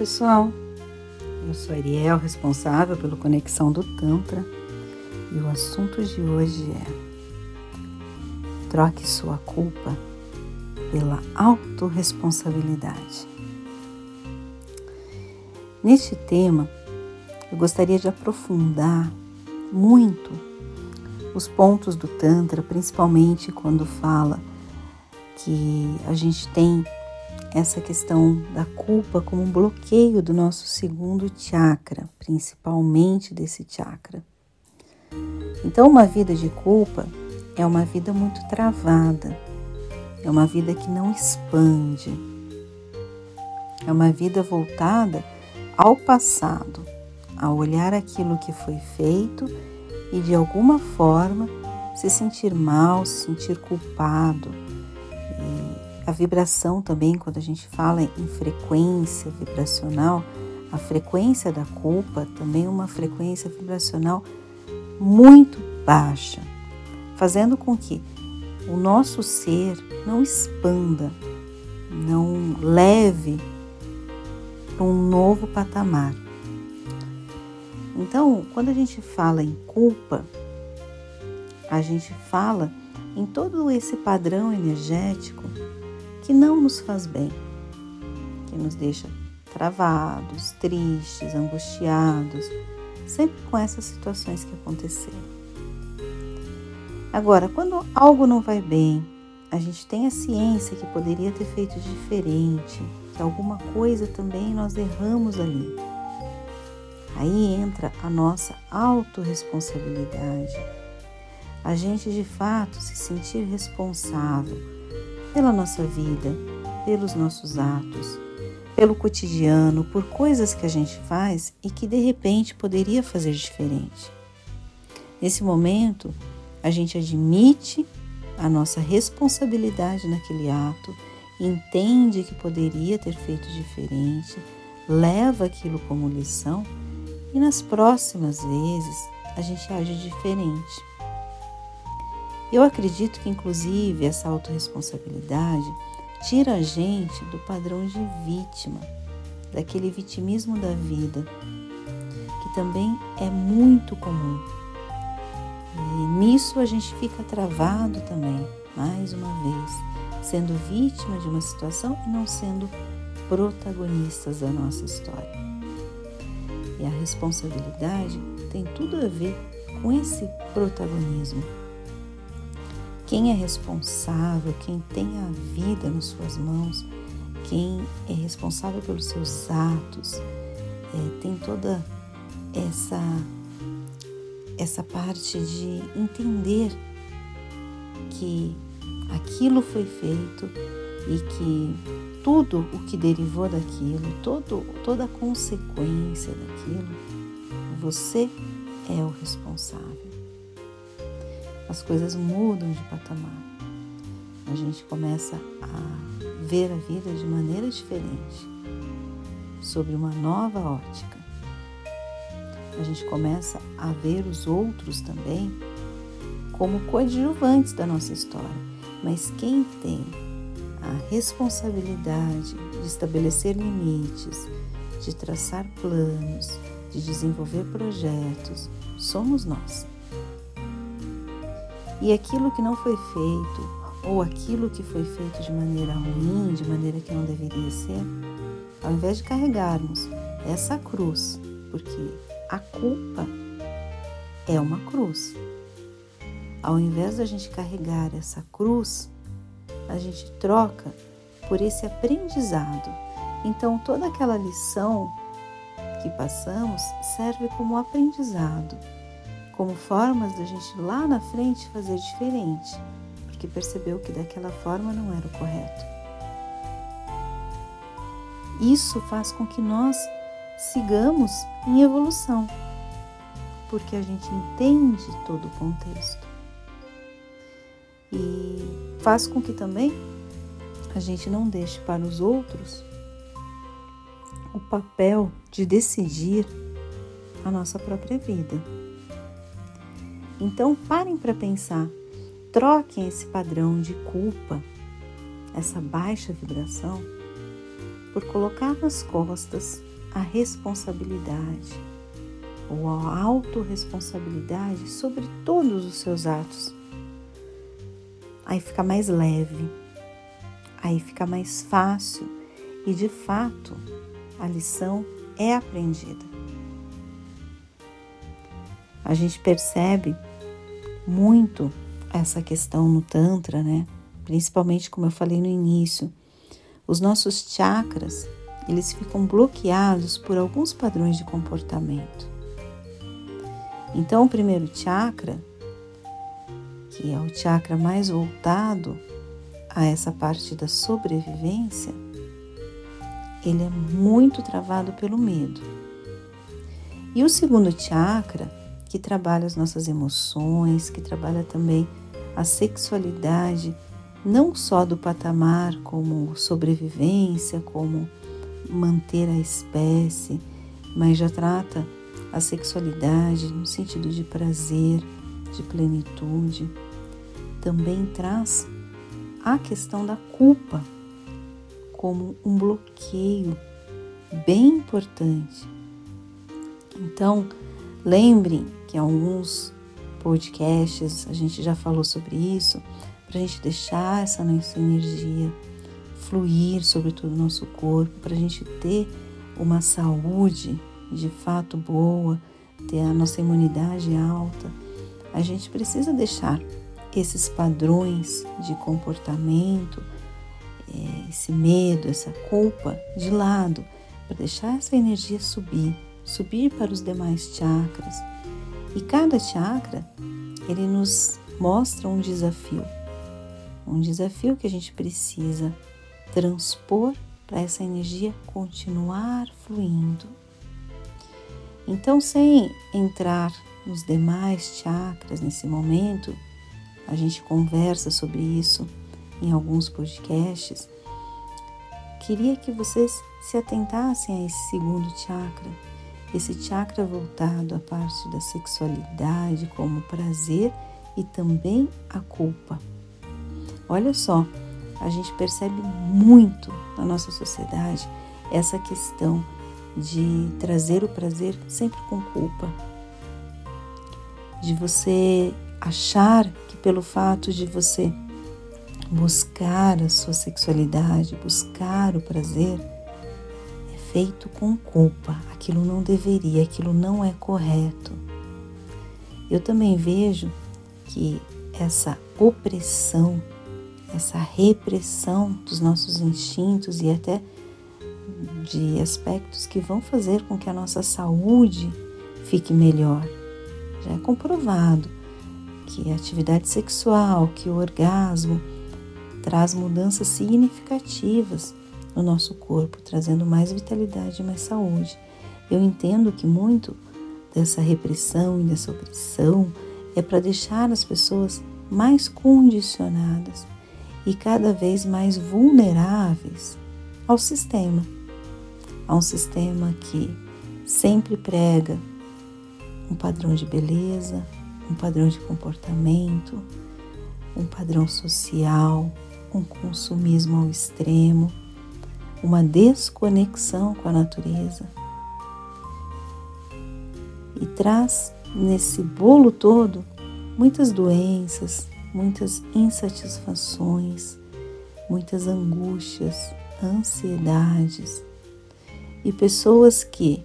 pessoal, eu sou Ariel, responsável pelo Conexão do Tantra e o assunto de hoje é troque sua culpa pela autorresponsabilidade. Neste tema, eu gostaria de aprofundar muito os pontos do Tantra, principalmente quando fala que a gente tem essa questão da culpa como um bloqueio do nosso segundo chakra, principalmente desse chakra. Então, uma vida de culpa é uma vida muito travada, é uma vida que não expande, é uma vida voltada ao passado, a olhar aquilo que foi feito e de alguma forma se sentir mal, se sentir culpado a vibração também, quando a gente fala em frequência vibracional, a frequência da culpa também é uma frequência vibracional muito baixa, fazendo com que o nosso ser não expanda, não leve para um novo patamar. Então, quando a gente fala em culpa, a gente fala em todo esse padrão energético que não nos faz bem, que nos deixa travados, tristes, angustiados, sempre com essas situações que aconteceram. Agora, quando algo não vai bem, a gente tem a ciência que poderia ter feito diferente, que alguma coisa também nós erramos ali. Aí entra a nossa autorresponsabilidade. A gente de fato se sentir responsável pela nossa vida, pelos nossos atos, pelo cotidiano, por coisas que a gente faz e que de repente poderia fazer diferente. Nesse momento, a gente admite a nossa responsabilidade naquele ato, entende que poderia ter feito diferente, leva aquilo como lição e nas próximas vezes a gente age diferente. Eu acredito que, inclusive, essa autorresponsabilidade tira a gente do padrão de vítima, daquele vitimismo da vida, que também é muito comum. E nisso a gente fica travado também, mais uma vez, sendo vítima de uma situação e não sendo protagonistas da nossa história. E a responsabilidade tem tudo a ver com esse protagonismo quem é responsável, quem tem a vida nas suas mãos, quem é responsável pelos seus atos, é, tem toda essa essa parte de entender que aquilo foi feito e que tudo o que derivou daquilo, todo, toda a consequência daquilo, você é o responsável as coisas mudam de patamar. A gente começa a ver a vida de maneira diferente, sobre uma nova ótica. A gente começa a ver os outros também como coadjuvantes da nossa história, mas quem tem a responsabilidade de estabelecer limites, de traçar planos, de desenvolver projetos, somos nós. E aquilo que não foi feito, ou aquilo que foi feito de maneira ruim, de maneira que não deveria ser, ao invés de carregarmos essa cruz, porque a culpa é uma cruz. Ao invés da gente carregar essa cruz, a gente troca por esse aprendizado. Então, toda aquela lição que passamos serve como aprendizado como formas da gente lá na frente fazer diferente, porque percebeu que daquela forma não era o correto. Isso faz com que nós sigamos em evolução, porque a gente entende todo o contexto. E faz com que também a gente não deixe para os outros o papel de decidir a nossa própria vida. Então parem para pensar, troquem esse padrão de culpa, essa baixa vibração, por colocar nas costas a responsabilidade ou a autorresponsabilidade sobre todos os seus atos. Aí fica mais leve, aí fica mais fácil e de fato a lição é aprendida. A gente percebe muito essa questão no Tantra, né? Principalmente como eu falei no início, os nossos chakras, eles ficam bloqueados por alguns padrões de comportamento. Então, o primeiro chakra, que é o chakra mais voltado a essa parte da sobrevivência, ele é muito travado pelo medo. E o segundo chakra, que trabalha as nossas emoções, que trabalha também a sexualidade, não só do patamar como sobrevivência, como manter a espécie, mas já trata a sexualidade no sentido de prazer, de plenitude. Também traz a questão da culpa como um bloqueio bem importante. Então, lembrem que alguns podcasts a gente já falou sobre isso, para a gente deixar essa nossa energia fluir sobre todo o nosso corpo, para a gente ter uma saúde de fato boa, ter a nossa imunidade alta, a gente precisa deixar esses padrões de comportamento, é, esse medo, essa culpa de lado, para deixar essa energia subir, subir para os demais chakras. E cada chakra, ele nos mostra um desafio, um desafio que a gente precisa transpor para essa energia continuar fluindo. Então, sem entrar nos demais chakras nesse momento, a gente conversa sobre isso em alguns podcasts. Queria que vocês se atentassem a esse segundo chakra, esse chakra voltado à parte da sexualidade, como prazer e também a culpa. Olha só, a gente percebe muito na nossa sociedade essa questão de trazer o prazer sempre com culpa, de você achar que pelo fato de você buscar a sua sexualidade, buscar o prazer, feito com culpa. Aquilo não deveria, aquilo não é correto. Eu também vejo que essa opressão, essa repressão dos nossos instintos e até de aspectos que vão fazer com que a nossa saúde fique melhor. Já é comprovado que a atividade sexual, que o orgasmo traz mudanças significativas no nosso corpo, trazendo mais vitalidade e mais saúde. Eu entendo que muito dessa repressão e dessa opressão é para deixar as pessoas mais condicionadas e cada vez mais vulneráveis ao sistema a um sistema que sempre prega um padrão de beleza, um padrão de comportamento, um padrão social, um consumismo ao extremo, uma desconexão com a natureza. E traz nesse bolo todo muitas doenças, muitas insatisfações, muitas angústias, ansiedades e pessoas que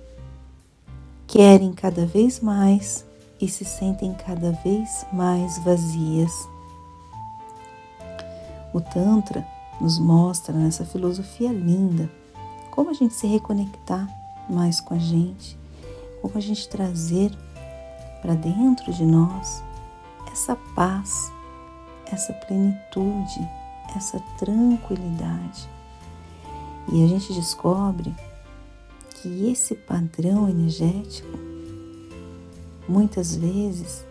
querem cada vez mais e se sentem cada vez mais vazias. O Tantra nos mostra nessa filosofia linda como a gente se reconectar mais com a gente, como a gente trazer para dentro de nós essa paz, essa plenitude, essa tranquilidade. E a gente descobre que esse padrão energético muitas vezes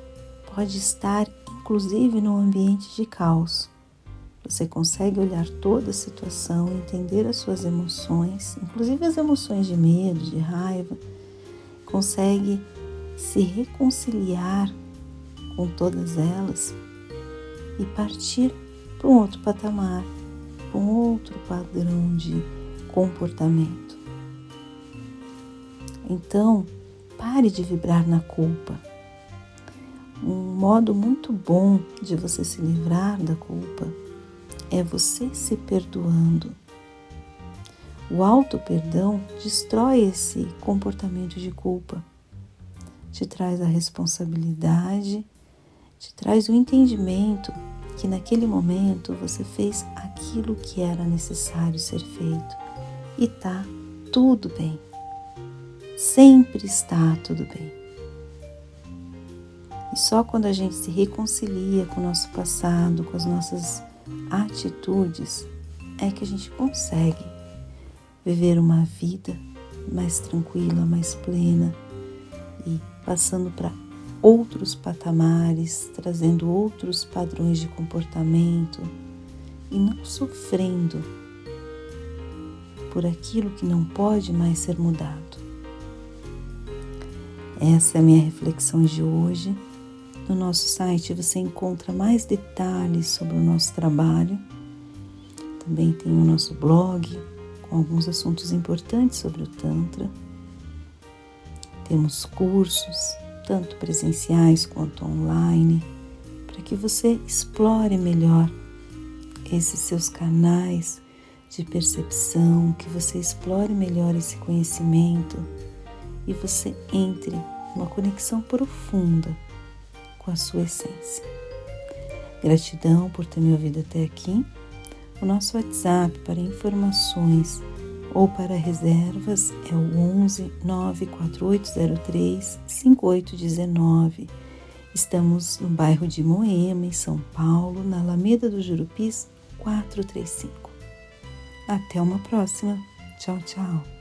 pode estar inclusive no ambiente de caos. Você consegue olhar toda a situação, entender as suas emoções, inclusive as emoções de medo, de raiva, consegue se reconciliar com todas elas e partir para um outro patamar, para um outro padrão de comportamento. Então, pare de vibrar na culpa. Um modo muito bom de você se livrar da culpa é você se perdoando. O auto-perdão destrói esse comportamento de culpa, te traz a responsabilidade, te traz o entendimento que naquele momento você fez aquilo que era necessário ser feito e tá tudo bem. Sempre está tudo bem. E só quando a gente se reconcilia com o nosso passado, com as nossas atitudes, é que a gente consegue viver uma vida mais tranquila, mais plena e passando para outros patamares, trazendo outros padrões de comportamento e não sofrendo por aquilo que não pode mais ser mudado. Essa é a minha reflexão de hoje. No nosso site você encontra mais detalhes sobre o nosso trabalho. Também tem o nosso blog com alguns assuntos importantes sobre o Tantra. Temos cursos, tanto presenciais quanto online, para que você explore melhor esses seus canais de percepção, que você explore melhor esse conhecimento e você entre numa conexão profunda com a sua essência. Gratidão por ter me ouvido até aqui. O nosso WhatsApp para informações ou para reservas é o 11 94803 5819. Estamos no bairro de Moema, em São Paulo, na Alameda do Jurupis 435. Até uma próxima. Tchau, tchau.